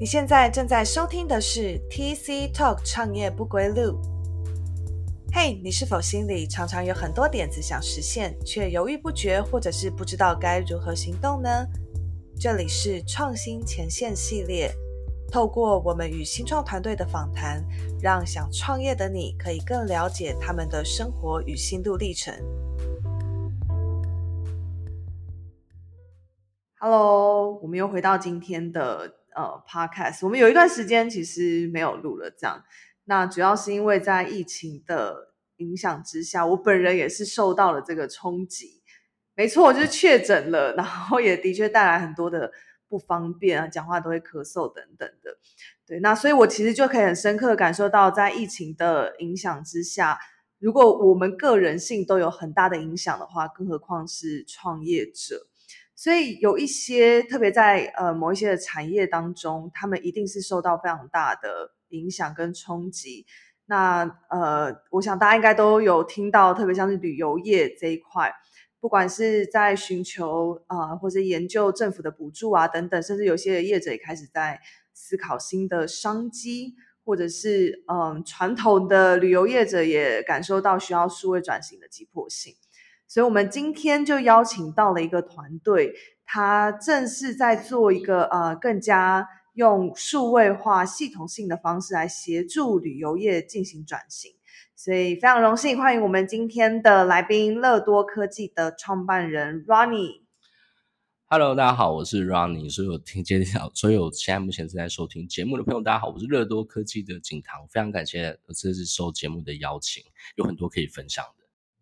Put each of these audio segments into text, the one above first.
你现在正在收听的是 TC Talk 创业不归路。嘿，你是否心里常常有很多点子想实现，却犹豫不决，或者是不知道该如何行动呢？这里是创新前线系列，透过我们与新创团队的访谈，让想创业的你可以更了解他们的生活与心路历程。Hello，我们又回到今天的呃 Podcast。我们有一段时间其实没有录了，这样。那主要是因为在疫情的影响之下，我本人也是受到了这个冲击。没错，就是确诊了，然后也的确带来很多的不方便啊，讲话都会咳嗽等等的。对，那所以我其实就可以很深刻的感受到，在疫情的影响之下，如果我们个人性都有很大的影响的话，更何况是创业者。所以有一些特别在呃某一些的产业当中，他们一定是受到非常大的影响跟冲击。那呃，我想大家应该都有听到，特别像是旅游业这一块，不管是在寻求啊或者研究政府的补助啊等等，甚至有些业者也开始在思考新的商机，或者是嗯传统的旅游业者也感受到需要数位转型的急迫性。所以，我们今天就邀请到了一个团队，他正是在做一个呃更加用数位化、系统性的方式来协助旅游业进行转型。所以，非常荣幸欢迎我们今天的来宾——乐多科技的创办人 Ronnie。Hello，大家好，我是 Ronnie。所有听接下所有现在目前正在收听节目的朋友，大家好，我是乐多科技的景堂，非常感谢这次收节目的邀请，有很多可以分享。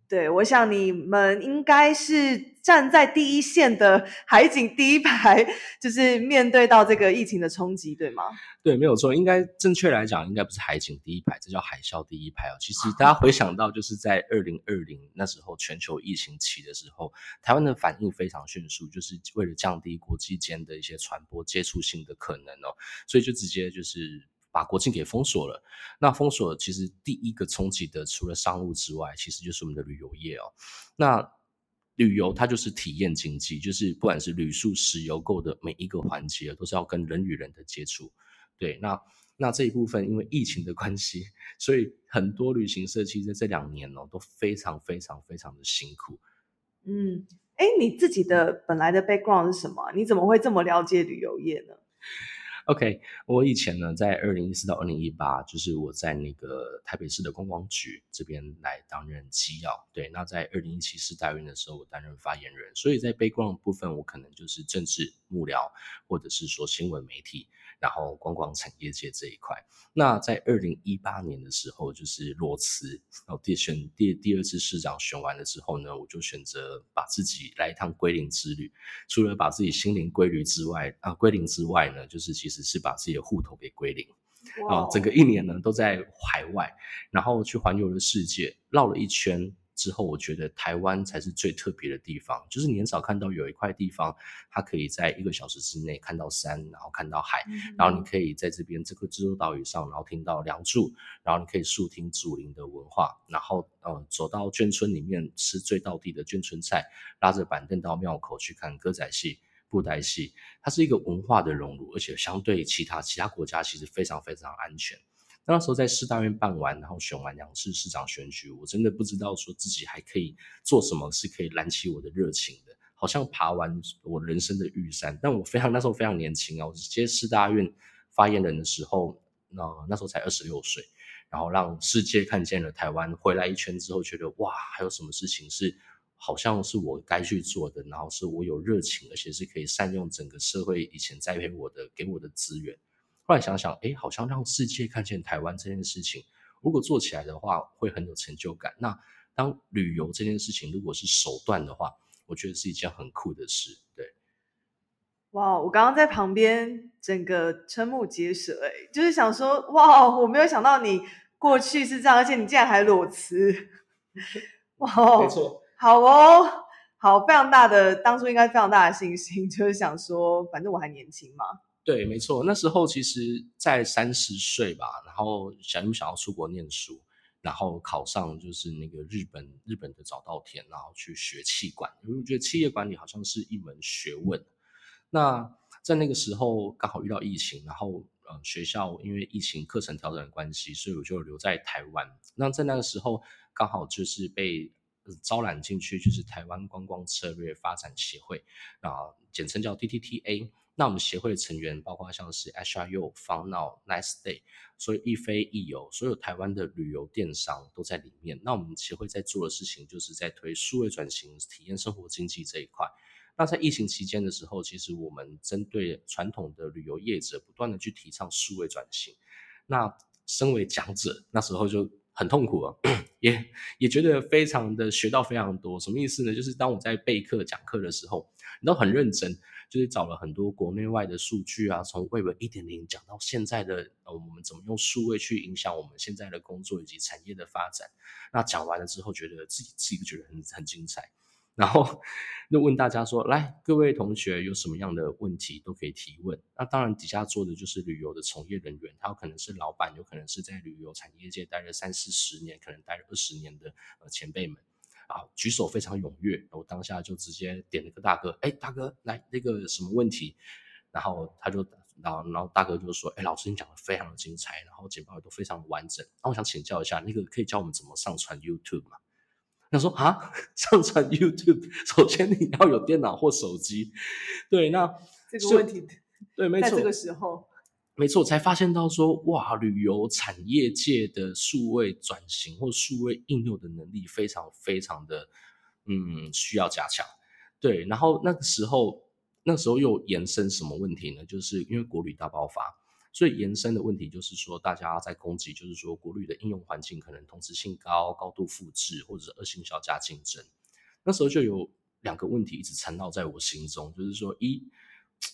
对，我想你们应该是站在第一线的海景第一排，就是面对到这个疫情的冲击，对吗？对，没有错，应该正确来讲，应该不是海景第一排，这叫海啸第一排哦。其实大家回想到，就是在二零二零那时候全球疫情起的时候，台湾的反应非常迅速，就是为了降低国际间的一些传播接触性的可能哦，所以就直接就是。把国境给封锁了，那封锁其实第一个冲击的，除了商务之外，其实就是我们的旅游业哦。那旅游它就是体验经济，就是不管是旅宿、食游购的每一个环节，都是要跟人与人的接触。对，那那这一部分因为疫情的关系，所以很多旅行社其实在这两年哦都非常非常非常的辛苦。嗯，哎，你自己的本来的 background 是什么？你怎么会这么了解旅游业呢？OK，我以前呢，在二零一四到二零一八，就是我在那个台北市的观光局这边来担任机要。对，那在二零一七世大运的时候，我担任发言人。所以在背光部分，我可能就是政治幕僚，或者是说新闻媒体。然后观光产业界这一块，那在二零一八年的时候，就是裸辞，然后第选第第二次市长选完了之后呢，我就选择把自己来一趟归零之旅。除了把自己心灵归零之外，啊，归零之外呢，就是其实是把自己的户头给归零。啊，整个一年呢都在海外，然后去环游了世界，绕了一圈。之后，我觉得台湾才是最特别的地方，就是你很少看到有一块地方，它可以在一个小时之内看到山，然后看到海，然后你可以在这边这个蜘蛛岛屿上，然后听到梁祝，然后你可以速听祖灵的文化，然后呃走到眷村里面吃最道地的眷村菜，拉着板凳到庙口去看歌仔戏、布袋戏，它是一个文化的融入，而且相对其他其他国家其实非常非常安全。那时候在市大院办完，然后选完两次市长选举，我真的不知道说自己还可以做什么，是可以燃起我的热情的。好像爬完我人生的玉山，但我非常那时候非常年轻啊，我接市大院发言人的时候，那那时候才二十六岁，然后让世界看见了台湾，回来一圈之后，觉得哇，还有什么事情是好像是我该去做的，然后是我有热情，而且是可以善用整个社会以前栽培我的给我的资源。后来想想，哎，好像让世界看见台湾这件事情，如果做起来的话，会很有成就感。那当旅游这件事情如果是手段的话，我觉得是一件很酷的事。对，哇，我刚刚在旁边整个瞠目结舌，哎，就是想说，哇，我没有想到你过去是这样，而且你竟然还裸辞，哇，没错，好哦，好，非常大的，当初应该非常大的信心，就是想说，反正我还年轻嘛。对，没错，那时候其实，在三十岁吧，然后想不想要出国念书，然后考上就是那个日本日本的早稻田，然后去学气管，因为我觉得企业管理好像是一门学问。那在那个时候刚好遇到疫情，然后呃学校因为疫情课程调整的关系，所以我就留在台湾。那在那个时候刚好就是被招揽进去，就是台湾观光策略发展协会啊，简称叫 DTTA。那我们协会的成员包括像是 HRU、方脑、Nice Day，所以易飞易游，所有台湾的旅游电商都在里面。那我们协会在做的事情，就是在推数位转型、体验生活经济这一块。那在疫情期间的时候，其实我们针对传统的旅游业者，不断的去提倡数位转型。那身为讲者，那时候就很痛苦啊，也也觉得非常的学到非常多。什么意思呢？就是当我在备课讲课的时候，你都很认真。就是找了很多国内外的数据啊，从 Web 一点零讲到现在的呃，我们怎么用数位去影响我们现在的工作以及产业的发展。那讲完了之后，觉得自己自己觉得很很精彩，然后就问大家说：来，各位同学有什么样的问题都可以提问。那当然底下坐的就是旅游的从业人员，他有可能是老板，有可能是在旅游产业界待了三四十年，可能待了二十年的呃前辈们。啊，举手非常踊跃，我当下就直接点了个大哥，哎，大哥来那个什么问题？然后他就，然后然后大哥就说，哎，老师你讲的非常的精彩，然后简报也都非常的完整。那我想请教一下，那个可以教我们怎么上传 YouTube 吗？他说啊，上传 YouTube，首先你要有电脑或手机。对，那这个问题，对，没错，在这个时候。没错，才发现到说，哇，旅游产业界的数位转型或数位应用的能力非常非常的，嗯，需要加强。对，然后那个时候，那时候又延伸什么问题呢？就是因为国旅大爆发，最延伸的问题就是说，大家在攻击，就是说国旅的应用环境可能同质性高、高度复制，或者是恶性小加竞争。那时候就有两个问题一直缠绕在我心中，就是说，一，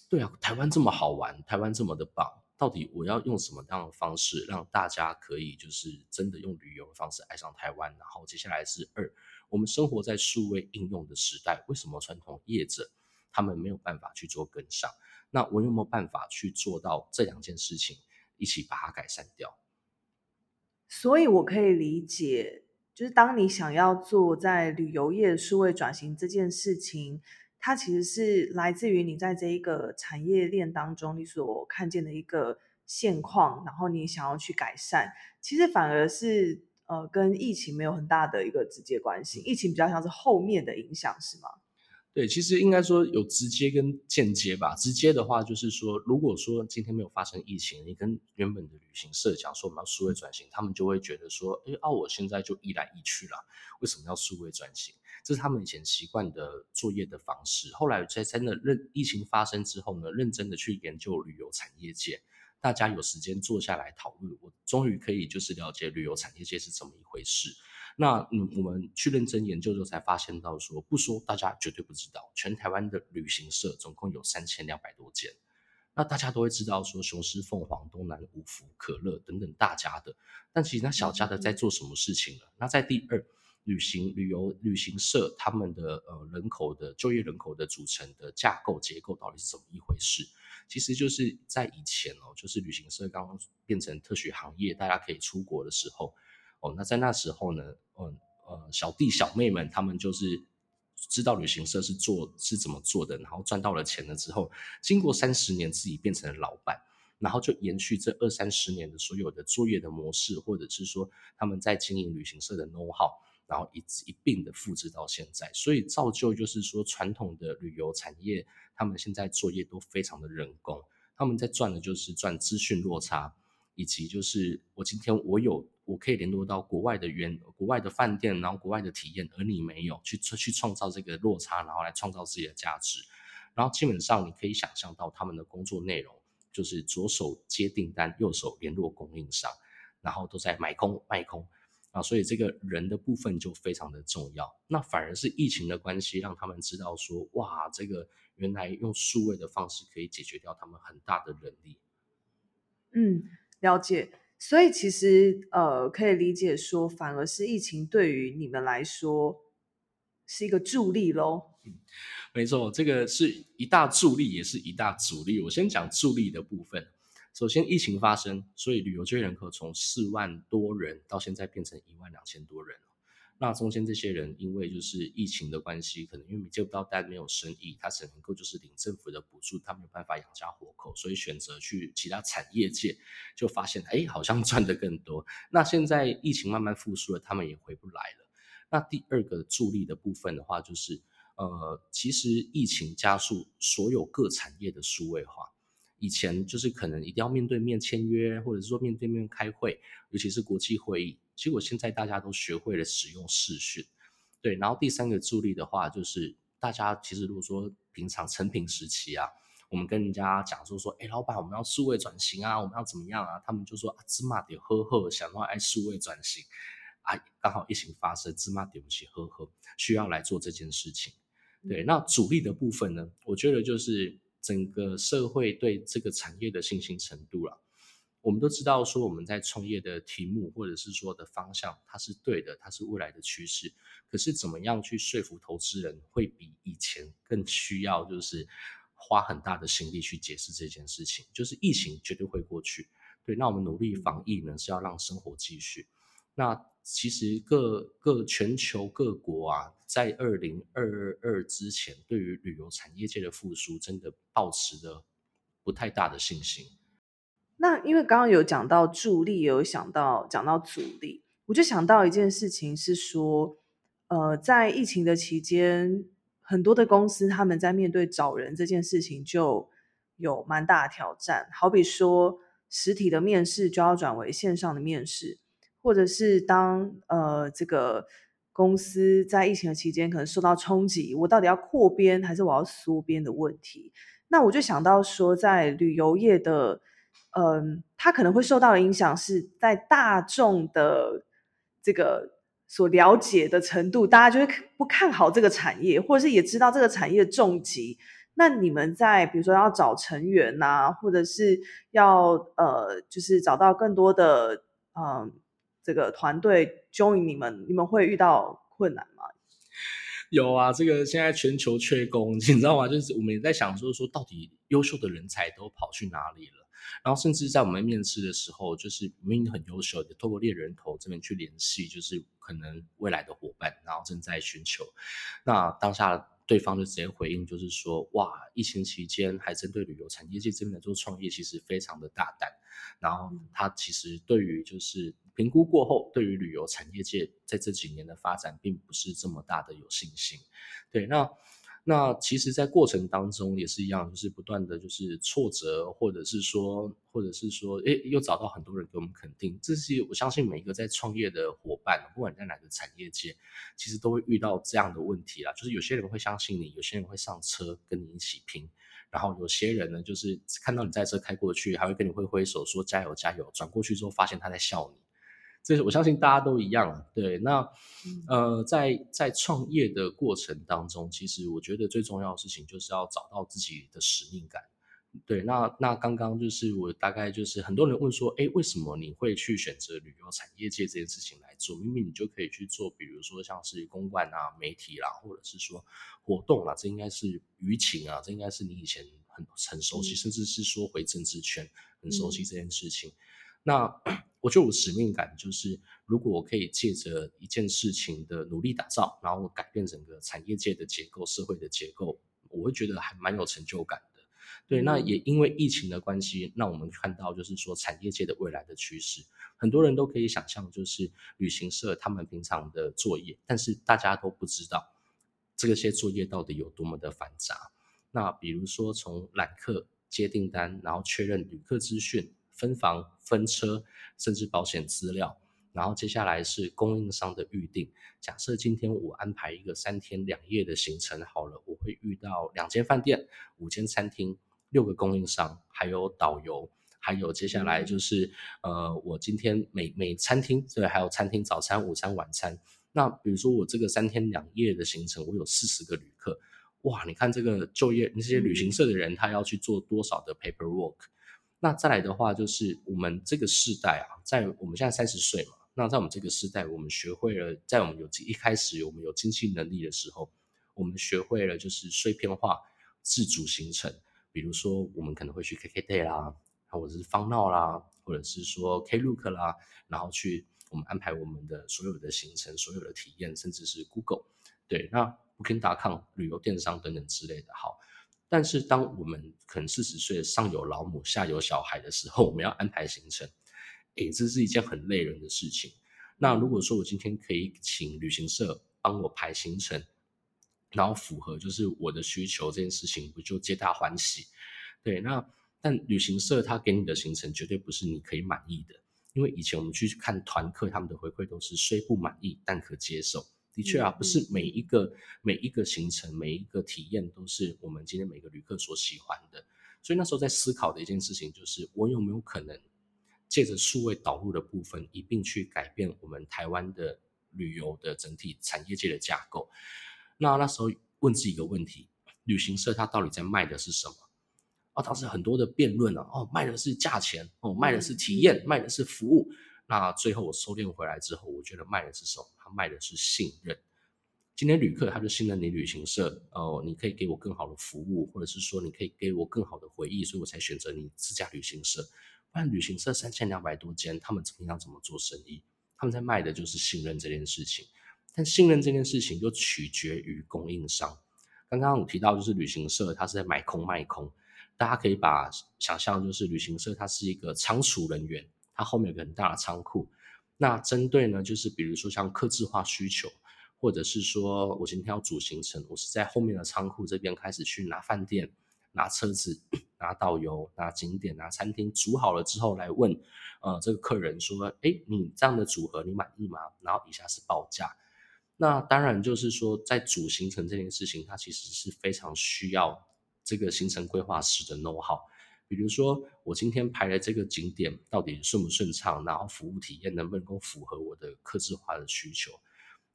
对啊，台湾这么好玩，台湾这么的棒。到底我要用什么样的方式让大家可以就是真的用旅游的方式爱上台湾？然后接下来是二，我们生活在数位应用的时代，为什么传统业者他们没有办法去做跟上？那我有没有办法去做到这两件事情一起把它改善掉？所以我可以理解，就是当你想要做在旅游业数位转型这件事情。它其实是来自于你在这一个产业链当中，你所看见的一个现况，然后你想要去改善。其实反而是呃，跟疫情没有很大的一个直接关系，疫情比较像是后面的影响，是吗？对，其实应该说有直接跟间接吧。直接的话就是说，如果说今天没有发生疫情，你跟原本的旅行社讲说我们要数位转型，他们就会觉得说，哎，啊，我现在就一来一去了，为什么要数位转型？这是他们以前习惯的作业的方式。后来在真的认疫情发生之后呢，认真的去研究旅游产业界，大家有时间坐下来讨论，我终于可以就是了解旅游产业界是怎么一回事。那嗯，我们去认真研究之后才发现到说，不说大家绝对不知道，全台湾的旅行社总共有三千两百多间。那大家都会知道说，雄狮、凤凰、东南、五福、可乐等等大家的，但其实那小家的在做什么事情呢？那在第二。旅行旅游旅行社他们的呃人口的就业人口的组成的架构结构到底是怎么一回事？其实就是在以前哦，就是旅行社刚刚变成特许行业，大家可以出国的时候哦，那在那时候呢，嗯呃小弟小妹们他们就是知道旅行社是做是怎么做的，然后赚到了钱了之后，经过三十年自己变成了老板，然后就延续这二三十年的所有的作业的模式，或者是说他们在经营旅行社的 know how。然后一一并的复制到现在，所以造就就是说，传统的旅游产业，他们现在作业都非常的人工，他们在赚的就是赚资讯落差，以及就是我今天我有我可以联络到国外的原国外的饭店，然后国外的体验，而你没有去去创造这个落差，然后来创造自己的价值，然后基本上你可以想象到他们的工作内容，就是左手接订单，右手联络供应商，然后都在买空卖空。啊，所以这个人的部分就非常的重要。那反而是疫情的关系，让他们知道说，哇，这个原来用数位的方式可以解决掉他们很大的人力。嗯，了解。所以其实呃，可以理解说，反而是疫情对于你们来说是一个助力喽。嗯，没错，这个是一大助力，也是一大阻力。我先讲助力的部分。首先，疫情发生，所以旅游就业人口从四万多人到现在变成一万两千多人那中间这些人因为就是疫情的关系，可能因为接不到单，没有生意，他只能够就是领政府的补助，他没有办法养家活口，所以选择去其他产业界，就发现哎，好像赚的更多。那现在疫情慢慢复苏了，他们也回不来了。那第二个助力的部分的话，就是呃，其实疫情加速所有各产业的数位化。以前就是可能一定要面对面签约，或者是说面对面开会，尤其是国际会议。结果现在大家都学会了使用视讯，对。然后第三个助力的话，就是大家其实如果说平常成品时期啊，我们跟人家讲说说，哎，老板我们要数位转型啊，我们要怎么样啊？他们就说啊，芝麻得呵呵，想到爱数位转型啊，刚好疫情发生，芝麻点不起呵呵，需要来做这件事情。对，那主力的部分呢，我觉得就是。整个社会对这个产业的信心程度了，我们都知道说我们在创业的题目或者是说的方向，它是对的，它是未来的趋势。可是怎么样去说服投资人，会比以前更需要就是花很大的心力去解释这件事情。就是疫情绝对会过去，对，那我们努力防疫呢，是要让生活继续。那其实各各全球各国啊，在二零二二之前，对于旅游产业界的复苏，真的保持着不太大的信心。那因为刚刚有讲到助力，也有想到讲到阻力，我就想到一件事情是说，呃，在疫情的期间，很多的公司他们在面对找人这件事情就有蛮大的挑战。好比说，实体的面试就要转为线上的面试。或者是当呃这个公司在疫情的期间可能受到冲击，我到底要扩编还是我要缩编的问题？那我就想到说，在旅游业的，嗯，它可能会受到的影响是在大众的这个所了解的程度，大家就会不看好这个产业，或者是也知道这个产业重疾。那你们在比如说要找成员呐，或者是要呃，就是找到更多的嗯。这个团队 join 你们，你们会遇到困难吗？有啊，这个现在全球缺工，你知道吗？就是我们也在想，就是说到底优秀的人才都跑去哪里了？然后甚至在我们面试的时候，就是明明很优秀的，透过猎人头这边去联系，就是可能未来的伙伴，然后正在寻求。那当下对方就直接回应，就是说，哇，疫情期间还针对旅游产业界这边来做创业，其实非常的大胆。然后他其实对于就是。评估过后，对于旅游产业界在这几年的发展，并不是这么大的有信心。对，那那其实，在过程当中也是一样，就是不断的就是挫折，或者是说，或者是说，哎，又找到很多人给我们肯定。这是我相信每一个在创业的伙伴，不管在哪个产业界，其实都会遇到这样的问题啦。就是有些人会相信你，有些人会上车跟你一起拼。然后有些人呢，就是看到你在车开过去，还会跟你挥挥手说加油加油。转过去之后，发现他在笑你。这我相信大家都一样，对。那呃，在在创业的过程当中，其实我觉得最重要的事情就是要找到自己的使命感。对，那那刚刚就是我大概就是很多人问说，哎，为什么你会去选择旅游产业界这件事情来做？明明你就可以去做，比如说像是公关啊、媒体啦，或者是说活动啦，这应该是舆情啊，这应该是你以前很很熟悉，甚至是说回政治圈很熟悉这件事情。那我觉得我使命感就是，如果我可以借着一件事情的努力打造，然后改变整个产业界的结构、社会的结构，我会觉得还蛮有成就感的。对，那也因为疫情的关系，让我们看到就是说产业界的未来的趋势，很多人都可以想象，就是旅行社他们平常的作业，但是大家都不知道这些作业到底有多么的繁杂。那比如说从揽客、接订单，然后确认旅客资讯。分房、分车，甚至保险资料，然后接下来是供应商的预定。假设今天我安排一个三天两夜的行程，好了，我会遇到两间饭店、五间餐厅、六个供应商，还有导游，还有接下来就是呃，我今天每每餐厅对，还有餐厅早餐、午餐、晚餐。那比如说我这个三天两夜的行程，我有四十个旅客，哇，你看这个就业那些旅行社的人，他要去做多少的 paperwork？那再来的话，就是我们这个世代啊，在我们现在三十岁嘛，那在我们这个世代，我们学会了，在我们有一开始我们有经济能力的时候，我们学会了就是碎片化自主形成。比如说，我们可能会去 KKday 啦，或者是方闹啦，或者是说 Klook 啦，然后去。我们安排我们的所有的行程、所有的体验，甚至是 Google，对，那 Booking.com 旅游电商等等之类的。好，但是当我们可能四十岁上有老母下有小孩的时候，我们要安排行程，诶，这是一件很累人的事情。那如果说我今天可以请旅行社帮我排行程，然后符合就是我的需求，这件事情不就皆大欢喜？对，那但旅行社他给你的行程绝对不是你可以满意的，因为以前我们去看团客，他们的回馈都是虽不满意但可接受。的确啊，不是每一个每一个行程每一个体验都是我们今天每个旅客所喜欢的。所以那时候在思考的一件事情就是，我有没有可能借着数位导入的部分，一并去改变我们台湾的旅游的整体产业界的架构？那那时候问自己一个问题：旅行社它到底在卖的是什么？哦，当时很多的辩论啊，哦，卖的是价钱，哦，卖的是体验，卖的是服务。那最后我收敛回来之后，我觉得卖的是什么？他卖的是信任。今天旅客他就信任你旅行社，哦，你可以给我更好的服务，或者是说你可以给我更好的回忆，所以我才选择你这家旅行社。不然旅行社三千两百多间，他们怎么样怎么做生意？他们在卖的就是信任这件事情。但信任这件事情又取决于供应商。刚刚我提到，就是旅行社，它是在买空卖空。大家可以把想象，就是旅行社它是一个仓储人员，它后面有个很大的仓库。那针对呢，就是比如说像客制化需求，或者是说我今天要组行程，我是在后面的仓库这边开始去拿饭店、拿车子、拿导游、拿景点、拿餐厅，组好了之后来问，呃，这个客人说，哎，你这样的组合你满意吗？然后以下是报价。那当然就是说，在组行程这件事情，它其实是非常需要这个行程规划师的 know how。比如说，我今天排的这个景点到底顺不顺畅，然后服务体验能不能够符合我的客制化的需求？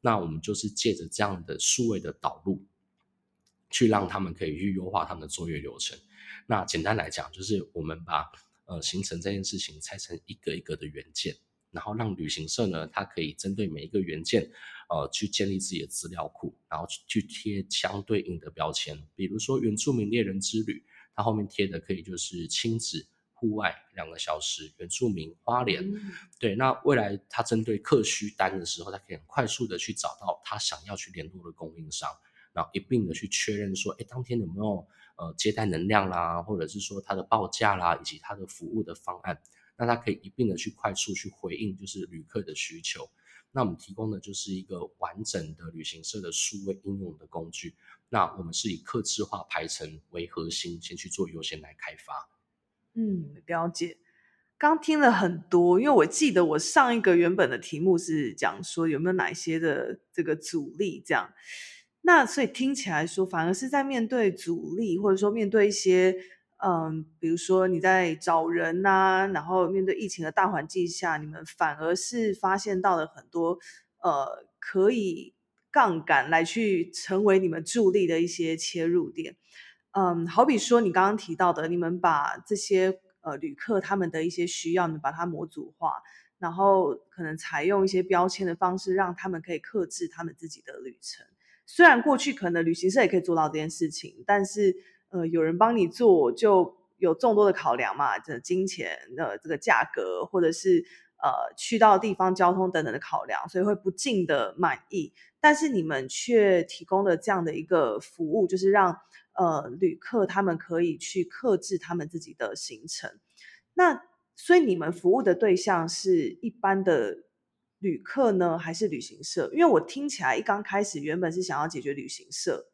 那我们就是借着这样的数位的导入，去让他们可以去优化他们的作业流程。那简单来讲，就是我们把呃行程这件事情拆成一个一个的元件。然后让旅行社呢，它可以针对每一个元件，呃，去建立自己的资料库，然后去贴相对应的标签。比如说原住民猎人之旅，它后面贴的可以就是亲子户外两个小时，原住民花莲。对，那未来它针对客需单的时候，它可以很快速的去找到他想要去联络的供应商，然后一并的去确认说，哎，当天有没有呃接待能量啦，或者是说它的报价啦，以及它的服务的方案。那它可以一并的去快速去回应，就是旅客的需求。那我们提供的就是一个完整的旅行社的数位应用的工具。那我们是以客制化排程为核心，先去做优先来开发。嗯，了解。刚听了很多，因为我记得我上一个原本的题目是讲说有没有哪些的这个阻力这样。那所以听起来说，反而是在面对阻力，或者说面对一些。嗯，比如说你在找人呐，然后面对疫情的大环境下，你们反而是发现到了很多呃可以杠杆来去成为你们助力的一些切入点。嗯，好比说你刚刚提到的，你们把这些呃旅客他们的一些需要，你把它模组化，然后可能采用一些标签的方式，让他们可以克制他们自己的旅程。虽然过去可能旅行社也可以做到这件事情，但是。呃，有人帮你做，就有众多的考量嘛，这金钱的这个价格，或者是呃去到地方交通等等的考量，所以会不尽的满意。但是你们却提供了这样的一个服务，就是让呃旅客他们可以去克制他们自己的行程。那所以你们服务的对象是一般的旅客呢，还是旅行社？因为我听起来一刚开始原本是想要解决旅行社。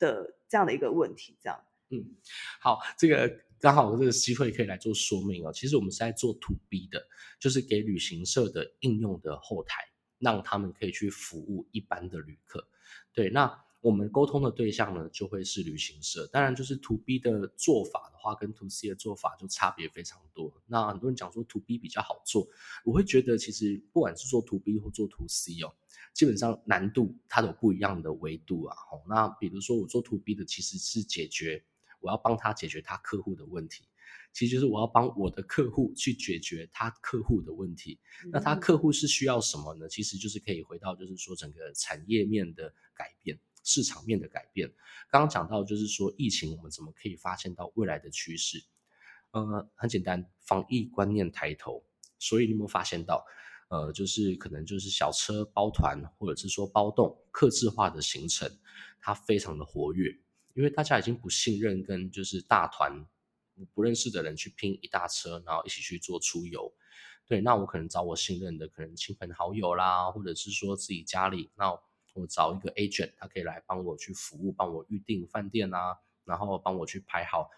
的这样的一个问题，这样，嗯，好，这个刚好这个机会可以来做说明哦。其实我们是在做 to B 的，就是给旅行社的应用的后台，让他们可以去服务一般的旅客。对，那我们沟通的对象呢，就会是旅行社。当然，就是 to B 的做法的话，跟 to C 的做法就差别非常多。那很多人讲说 to B 比较好做，我会觉得其实不管是做 to B 或做 to C 哦。基本上难度它有不一样的维度啊，吼，那比如说我做 to B 的其实是解决，我要帮他解决他客户的问题，其实就是我要帮我的客户去解决他客户的问题。那他客户是需要什么呢？其实就是可以回到就是说整个产业面的改变，市场面的改变。刚刚讲到就是说疫情，我们怎么可以发现到未来的趋势？呃，很简单，防疫观念抬头，所以你有没有发现到？呃，就是可能就是小车包团，或者是说包栋、客制化的行程，它非常的活跃，因为大家已经不信任跟就是大团不认识的人去拼一大车，然后一起去做出游。对，那我可能找我信任的可能亲朋好友啦，或者是说自己家里，那我找一个 agent，他可以来帮我去服务，帮我预订饭店啊，然后帮我去排好，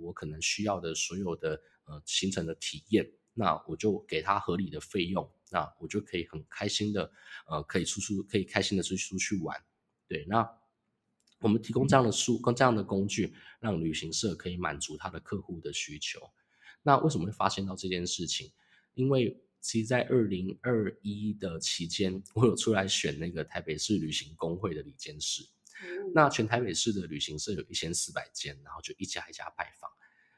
我可能需要的所有的呃行程的体验，那我就给他合理的费用。那我就可以很开心的，呃，可以出出，可以开心的出出去玩。对，那我们提供这样的书跟这样的工具，让旅行社可以满足他的客户的需求。那为什么会发现到这件事情？因为其实，在二零二一的期间，我有出来选那个台北市旅行工会的理监事。那全台北市的旅行社有一千四百间，然后就一家一家拜访。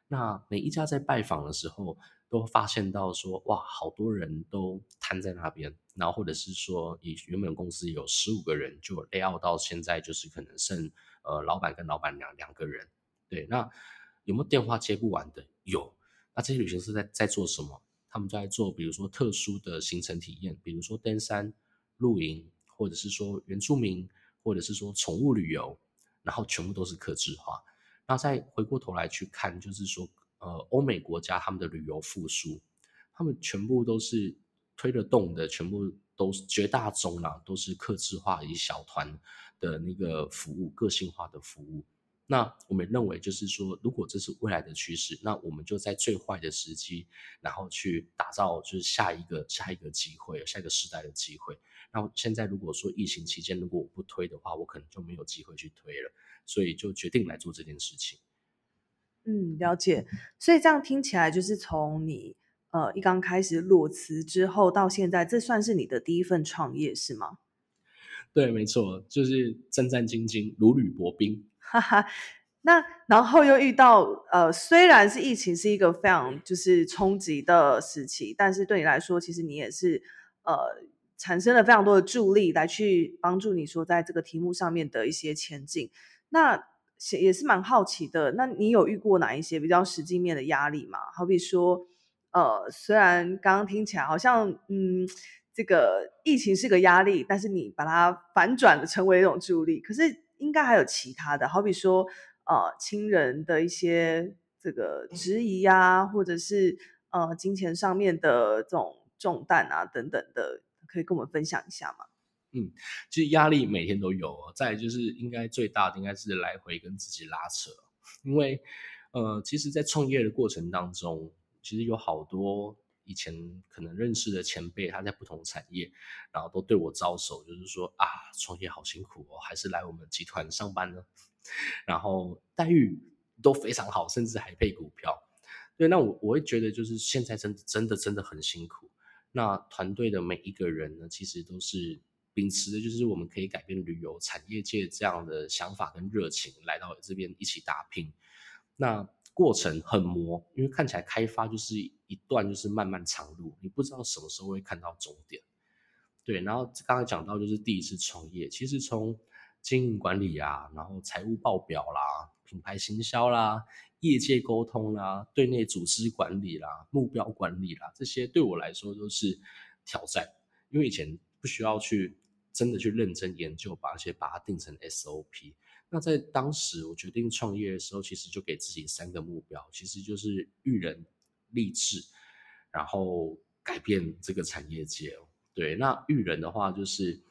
那每一家在拜访的时候，都发现到说，哇，好多人都瘫在那边，然后或者是说，以原本公司有十五个人，就 lay out 到现在就是可能剩呃老板跟老板娘两个人。对，那有没有电话接不完的？有。那这些旅行社在在做什么？他们在做，比如说特殊的行程体验，比如说登山、露营，或者是说原住民，或者是说宠物旅游，然后全部都是客制化。那再回过头来去看，就是说。呃，欧美国家他们的旅游复苏，他们全部都是推得动的，全部都是绝大中啦，都是客制化以小团的那个服务，个性化的服务。那我们认为，就是说，如果这是未来的趋势，那我们就在最坏的时机，然后去打造就是下一个下一个机会，下一个时代的机会。那现在如果说疫情期间如果我不推的话，我可能就没有机会去推了，所以就决定来做这件事情。嗯，了解。所以这样听起来，就是从你呃一刚开始裸辞之后到现在，这算是你的第一份创业是吗？对，没错，就是战战兢兢，如履薄冰。哈哈。那然后又遇到呃，虽然是疫情是一个非常就是冲击的时期，但是对你来说，其实你也是呃产生了非常多的助力，来去帮助你说在这个题目上面的一些前进。那也是蛮好奇的，那你有遇过哪一些比较实际面的压力吗？好比说，呃，虽然刚刚听起来好像，嗯，这个疫情是个压力，但是你把它反转的成为一种助力，可是应该还有其他的，好比说，呃，亲人的一些这个质疑呀，或者是呃金钱上面的这种重担啊等等的，可以跟我们分享一下吗？嗯，其实压力每天都有。哦再就是应该最大的应该是来回跟自己拉扯，因为呃，其实，在创业的过程当中，其实有好多以前可能认识的前辈，他在不同产业，然后都对我招手，就是说啊，创业好辛苦哦，还是来我们集团上班呢？然后待遇都非常好，甚至还配股票。对，那我我会觉得就是现在真真的真的很辛苦。那团队的每一个人呢，其实都是。秉持的就是我们可以改变旅游产业界这样的想法跟热情，来到这边一起打拼。那过程很磨，因为看起来开发就是一段就是漫漫长路，你不知道什么时候会看到终点。对，然后刚才讲到就是第一次创业，其实从经营管理啊，然后财务报表啦、品牌行销啦、业界沟通啦、对内组织管理啦、目标管理啦，这些对我来说都是挑战，因为以前不需要去。真的去认真研究，把而且把它定成 SOP。那在当时我决定创业的时候，其实就给自己三个目标，其实就是育人、励志，然后改变这个产业界。对，那育人的话，就是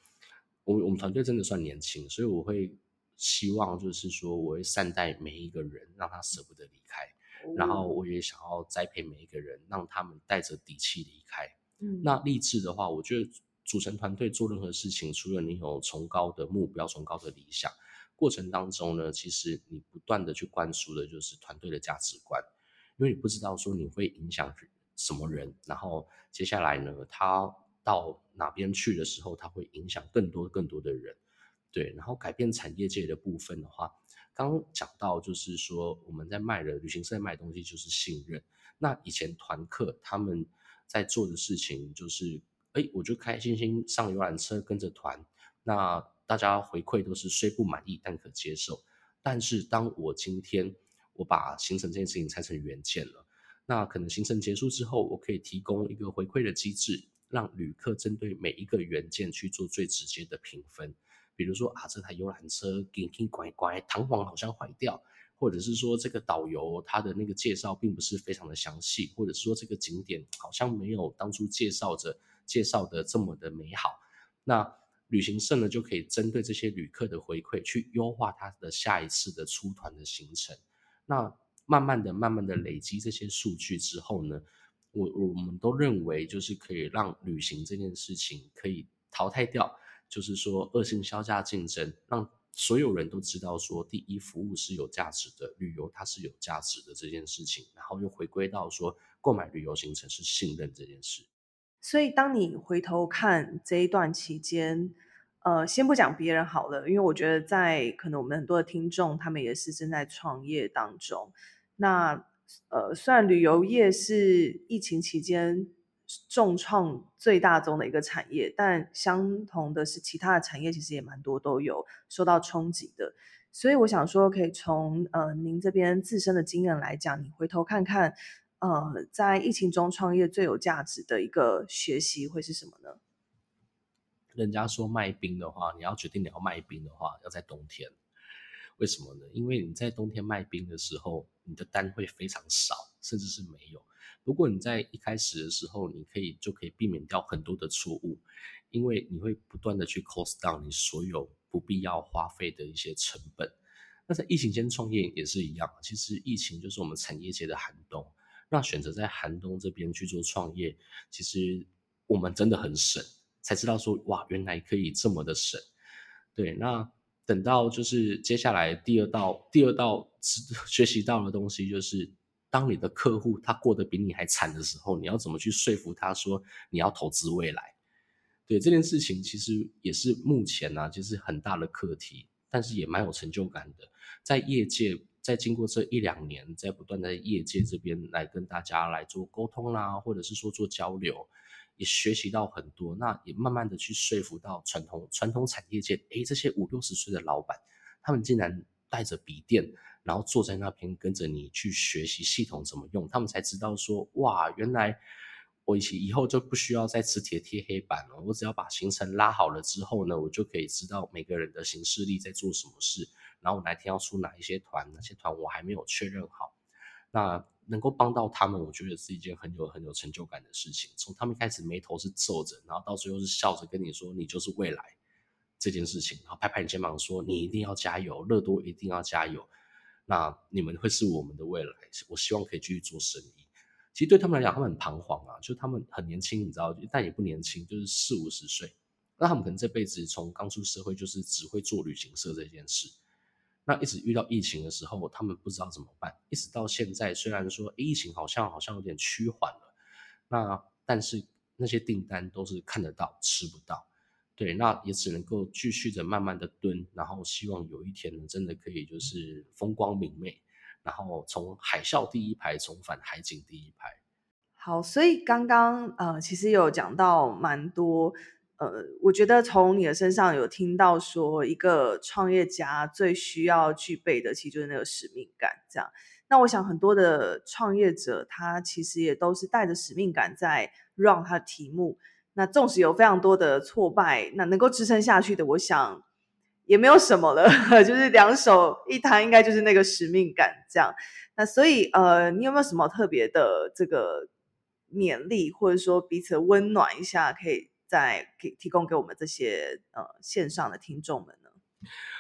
我我们团队真的算年轻，所以我会希望就是说，我会善待每一个人，让他舍不得离开。然后我也想要栽培每一个人，让他们带着底气离开。嗯，那励志的话，我觉得。组成团队做任何事情，除了你有崇高的目标、崇高的理想，过程当中呢，其实你不断的去灌输的就是团队的价值观，因为你不知道说你会影响什么人，然后接下来呢，他到哪边去的时候，他会影响更多更多的人，对，然后改变产业界的部分的话，刚讲到就是说我们在卖的旅行社卖东西就是信任，那以前团客他们在做的事情就是。哎，我就开开心心上游览车跟着团，那大家回馈都是虽不满意但可接受。但是当我今天我把行程这件事情拆成原件了，那可能行程结束之后，我可以提供一个回馈的机制，让旅客针对每一个原件去做最直接的评分。比如说啊，这台游览车给给拐拐，弹簧好像坏掉，或者是说这个导游他的那个介绍并不是非常的详细，或者是说这个景点好像没有当初介绍着介绍的这么的美好。那旅行社呢就可以针对这些旅客的回馈去优化他的下一次的出团的行程。那慢慢的、慢慢的累积这些数据之后呢，我我们都认为就是可以让旅行这件事情可以淘汰掉，就是说恶性销价竞争，让所有人都知道说，第一服务是有价值的，旅游它是有价值的这件事情，然后又回归到说购买旅游行程是信任这件事。所以当你回头看这一段期间，呃，先不讲别人好了，因为我觉得在可能我们很多的听众，他们也是正在创业当中。那呃，虽然旅游业是疫情期间重创最大宗的一个产业，但相同的是，其他的产业其实也蛮多都有受到冲击的。所以我想说，可以从呃您这边自身的经验来讲，你回头看看，呃，在疫情中创业最有价值的一个学习会是什么呢？人家说卖冰的话，你要决定你要卖冰的话，要在冬天。为什么呢？因为你在冬天卖冰的时候，你的单会非常少，甚至是没有。如果你在一开始的时候，你可以就可以避免掉很多的错误，因为你会不断的去 cost down 你所有不必要花费的一些成本。那在疫情间创业也是一样，其实疫情就是我们产业界的寒冬。那选择在寒冬这边去做创业，其实我们真的很省，才知道说哇，原来可以这么的省。对，那。等到就是接下来第二道第二道 学习到的东西，就是当你的客户他过得比你还惨的时候，你要怎么去说服他说你要投资未来？对这件事情，其实也是目前呢，就是很大的课题，但是也蛮有成就感的。在业界，在经过这一两年，在不断在业界这边来跟大家来做沟通啦，或者是说做交流。也学习到很多，那也慢慢的去说服到传统传统产业界，诶，这些五六十岁的老板，他们竟然带着笔电，然后坐在那边跟着你去学习系统怎么用，他们才知道说，哇，原来我以以后就不需要再磁铁贴黑板了，我只要把行程拉好了之后呢，我就可以知道每个人的行事历在做什么事，然后我哪天要出哪一些团，哪些团我还没有确认好，那。能够帮到他们，我觉得是一件很有很有成就感的事情。从他们开始眉头是皱着，然后到最后是笑着跟你说：“你就是未来。”这件事情，然后拍拍你肩膀说：“你一定要加油，乐多一定要加油。”那你们会是我们的未来，我希望可以继续做生意。其实对他们来讲，他们很彷徨啊，就他们很年轻，你知道，但也不年轻，就是四五十岁。那他们可能这辈子从刚出社会就是只会做旅行社这件事。那一直遇到疫情的时候，他们不知道怎么办。一直到现在，虽然说疫情好像好像有点趋缓了，那但是那些订单都是看得到吃不到，对，那也只能够继续的慢慢的蹲，然后希望有一天呢，真的可以就是风光明媚，然后从海啸第一排重返海景第一排。好，所以刚刚呃，其实有讲到蛮多。呃，我觉得从你的身上有听到说，一个创业家最需要具备的，其实就是那个使命感。这样，那我想很多的创业者，他其实也都是带着使命感在 run 他的题目。那纵使有非常多的挫败，那能够支撑下去的，我想也没有什么了，就是两手一摊，应该就是那个使命感。这样，那所以呃，你有没有什么特别的这个勉励，或者说彼此温暖一下，可以？再给提供给我们这些呃线上的听众们呢？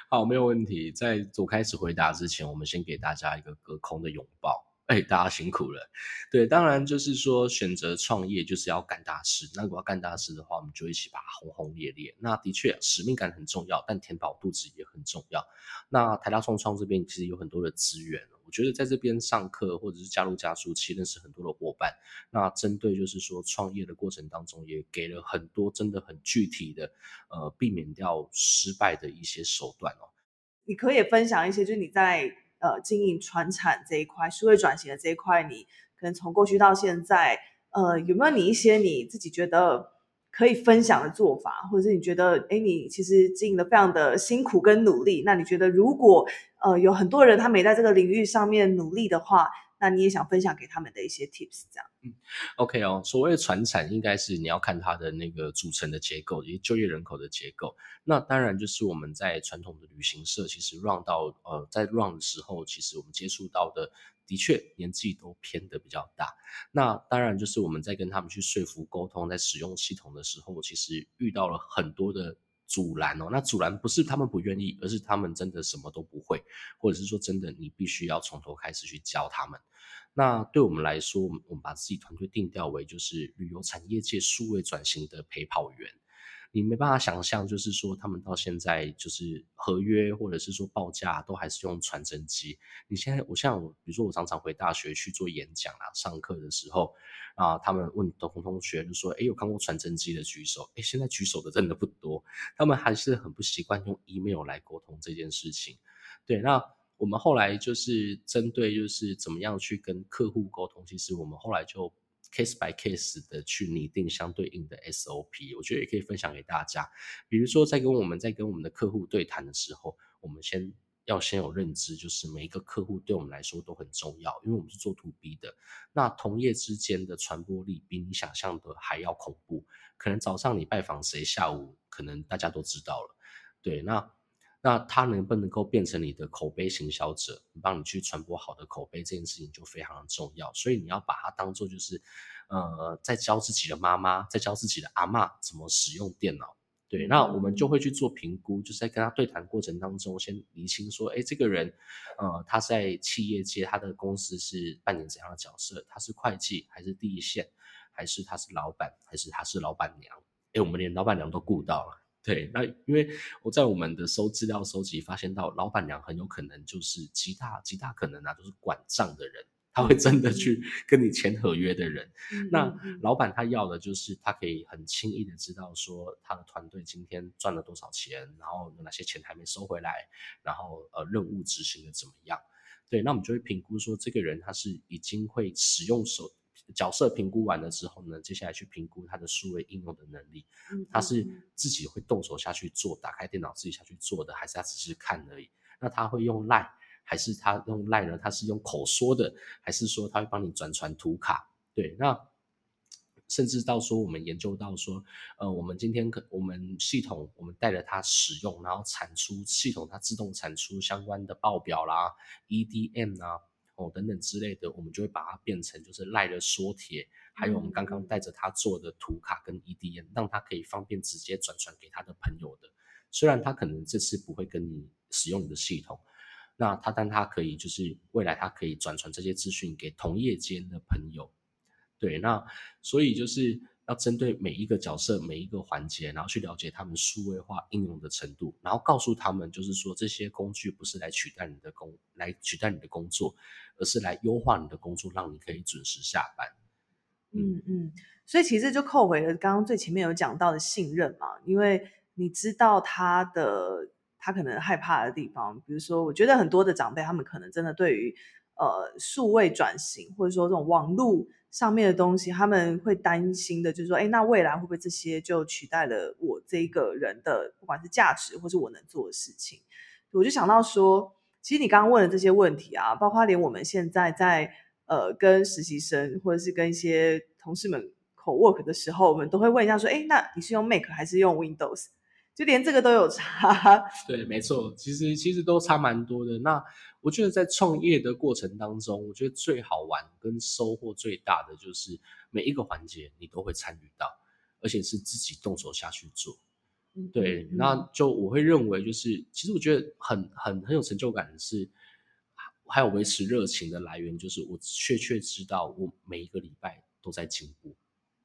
好，没有问题。在我开始回答之前，我们先给大家一个隔空的拥抱。哎，大家辛苦了。对，当然就是说选择创业就是要干大事。那如果要干大事的话，我们就一起把它轰轰烈烈。那的确使命感很重要，但填饱肚子也很重要。那台大创创这边其实有很多的资源。我觉得在这边上课或者是加入加速器，认识很多的伙伴。那针对就是说创业的过程当中，也给了很多真的很具体的，呃，避免掉失败的一些手段哦。你可以分享一些，就是你在呃经营传产这一块、数位转型的这一块，你可能从过去到现在，呃，有没有你一些你自己觉得？可以分享的做法，或者是你觉得，哎，你其实经营的非常的辛苦跟努力。那你觉得，如果呃有很多人他没在这个领域上面努力的话，那你也想分享给他们的一些 tips，这样。嗯，OK 哦，所谓的传产应该是你要看它的那个组成的结构，以及就业人口的结构。那当然就是我们在传统的旅行社，其实 run 到呃在 run 的时候，其实我们接触到的。的确，年纪都偏的比较大。那当然，就是我们在跟他们去说服、沟通，在使用系统的时候，其实遇到了很多的阻拦哦。那阻拦不是他们不愿意，而是他们真的什么都不会，或者是说真的，你必须要从头开始去教他们。那对我们来说，我们把自己团队定调为就是旅游产业界数位转型的陪跑员。你没办法想象，就是说他们到现在就是合约或者是说报价都还是用传真机。你现在我像我，比如说我常常回大学去做演讲啊，上课的时候啊，他们问同同学就说：“哎，有看过传真机的举手？”哎，现在举手的真的不多，他们还是很不习惯用 email 来沟通这件事情。对，那我们后来就是针对就是怎么样去跟客户沟通，其实我们后来就。Case by case 的去拟定相对应的 SOP，我觉得也可以分享给大家。比如说，在跟我们在跟我们的客户对谈的时候，我们先要先有认知，就是每一个客户对我们来说都很重要，因为我们是做 to B 的。那同业之间的传播力比你想象的还要恐怖。可能早上你拜访谁，下午可能大家都知道了。对，那。那他能不能够变成你的口碑行销者，帮你去传播好的口碑，这件事情就非常的重要。所以你要把它当做就是，呃，在教自己的妈妈，在教自己的阿妈怎么使用电脑。对，那我们就会去做评估，就是在跟他对谈过程当中，先厘清说，哎，这个人，呃，他在企业界，他的公司是扮演怎样的角色？他是会计，还是第一线，还是他是老板，还是他是老板娘？哎，我们连老板娘都顾到了。对，那因为我在我们的收资料收集发现到，老板娘很有可能就是极大极大可能啊，就是管账的人，他会真的去跟你签合约的人。那老板他要的就是他可以很轻易的知道说他的团队今天赚了多少钱，然后有哪些钱还没收回来，然后呃任务执行的怎么样？对，那我们就会评估说这个人他是已经会使用手。角色评估完了之后呢，接下来去评估他的数位应用的能力。他是自己会动手下去做，打开电脑自己下去做的，还是他只是看而已？那他会用 lie，还是他用 lie 呢？他是用口说的，还是说他会帮你转传图卡？对，那甚至到说我们研究到说，呃，我们今天可我们系统我们带着它使用，然后产出系统它自动产出相关的报表啦，EDM 啊。哦，等等之类的，我们就会把它变成就是赖的缩帖，还有我们刚刚带着他做的图卡跟 EDN，让他可以方便直接转传给他的朋友的。虽然他可能这次不会跟你使用你的系统，那他但他可以就是未来他可以转传这些资讯给同业间的朋友。对，那所以就是。要针对每一个角色、每一个环节，然后去了解他们数位化应用的程度，然后告诉他们，就是说这些工具不是来取代你的工，来取代你的工作，而是来优化你的工作，让你可以准时下班。嗯嗯，所以其实就扣回了刚刚最前面有讲到的信任嘛，因为你知道他的他可能害怕的地方，比如说，我觉得很多的长辈他们可能真的对于呃数位转型或者说这种网络。上面的东西，他们会担心的，就是说，哎，那未来会不会这些就取代了我这个人的，不管是价值或是我能做的事情？我就想到说，其实你刚刚问的这些问题啊，包括连我们现在在呃跟实习生或者是跟一些同事们口 work 的时候，我们都会问一下说，哎，那你是用 Mac 还是用 Windows？就连这个都有差。对，没错，其实其实都差蛮多的。那我觉得在创业的过程当中，我觉得最好玩跟收获最大的就是每一个环节你都会参与到，而且是自己动手下去做。对，那就我会认为就是，其实我觉得很很很有成就感的是，还有维持热情的来源就是我确确知道我每一个礼拜都在进步。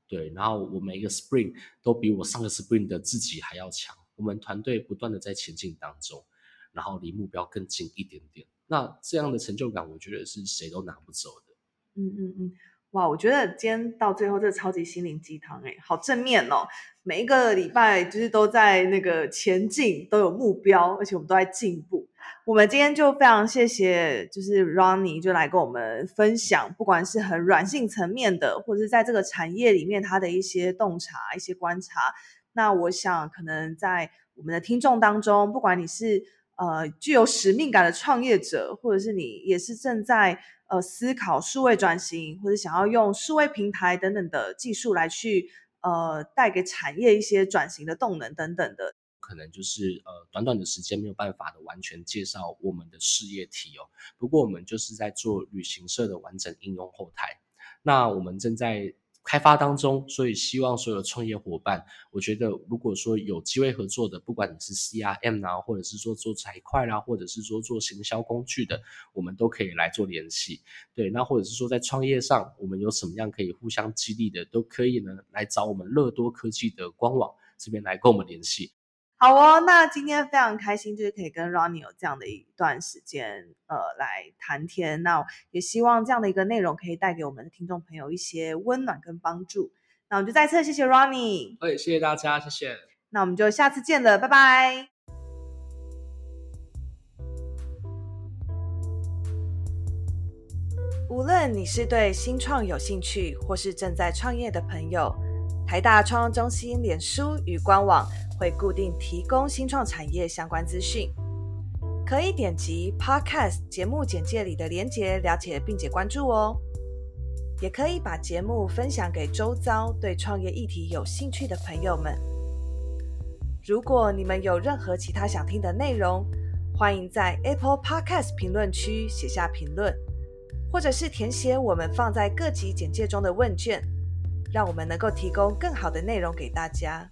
对，然后我每一个 Spring 都比我上个 Spring 的自己还要强。我们团队不断的在前进当中，然后离目标更近一点点。那这样的成就感，我觉得是谁都拿不走的。嗯嗯嗯，哇，我觉得今天到最后，这超级心灵鸡汤哎，好正面哦！每一个礼拜就是都在那个前进，都有目标，而且我们都在进步。我们今天就非常谢谢，就是 Ronnie 就来跟我们分享，不管是很软性层面的，或者是在这个产业里面他的一些洞察、一些观察。那我想，可能在我们的听众当中，不管你是。呃，具有使命感的创业者，或者是你也是正在呃思考数位转型，或者想要用数位平台等等的技术来去呃带给产业一些转型的动能等等的。可能就是呃短短的时间没有办法的完全介绍我们的事业体哦。不过我们就是在做旅行社的完整应用后台，那我们正在开发当中，所以希望所有创业伙伴，我觉得如果说有机会合作的，不管你是 CRM 啊，或者是说做财会啦，或者是说做行销工具的，我们都可以来做联系。对，那或者是说在创业上，我们有什么样可以互相激励的，都可以呢来找我们乐多科技的官网这边来跟我们联系。好哦，那今天非常开心，就是可以跟 Ronnie 有这样的一段时间，呃，来谈天。那也希望这样的一个内容可以带给我们的听众朋友一些温暖跟帮助。那我们就再次谢谢 Ronnie，哎，谢谢大家，谢谢。那我们就下次见了，拜拜。无论你是对新创有兴趣，或是正在创业的朋友，台大创中心脸书与官网。会固定提供新创产业相关资讯，可以点击 Podcast 节目简介里的连结了解并且关注哦。也可以把节目分享给周遭对创业议题有兴趣的朋友们。如果你们有任何其他想听的内容，欢迎在 Apple Podcast 评论区写下评论，或者是填写我们放在各集简介中的问卷，让我们能够提供更好的内容给大家。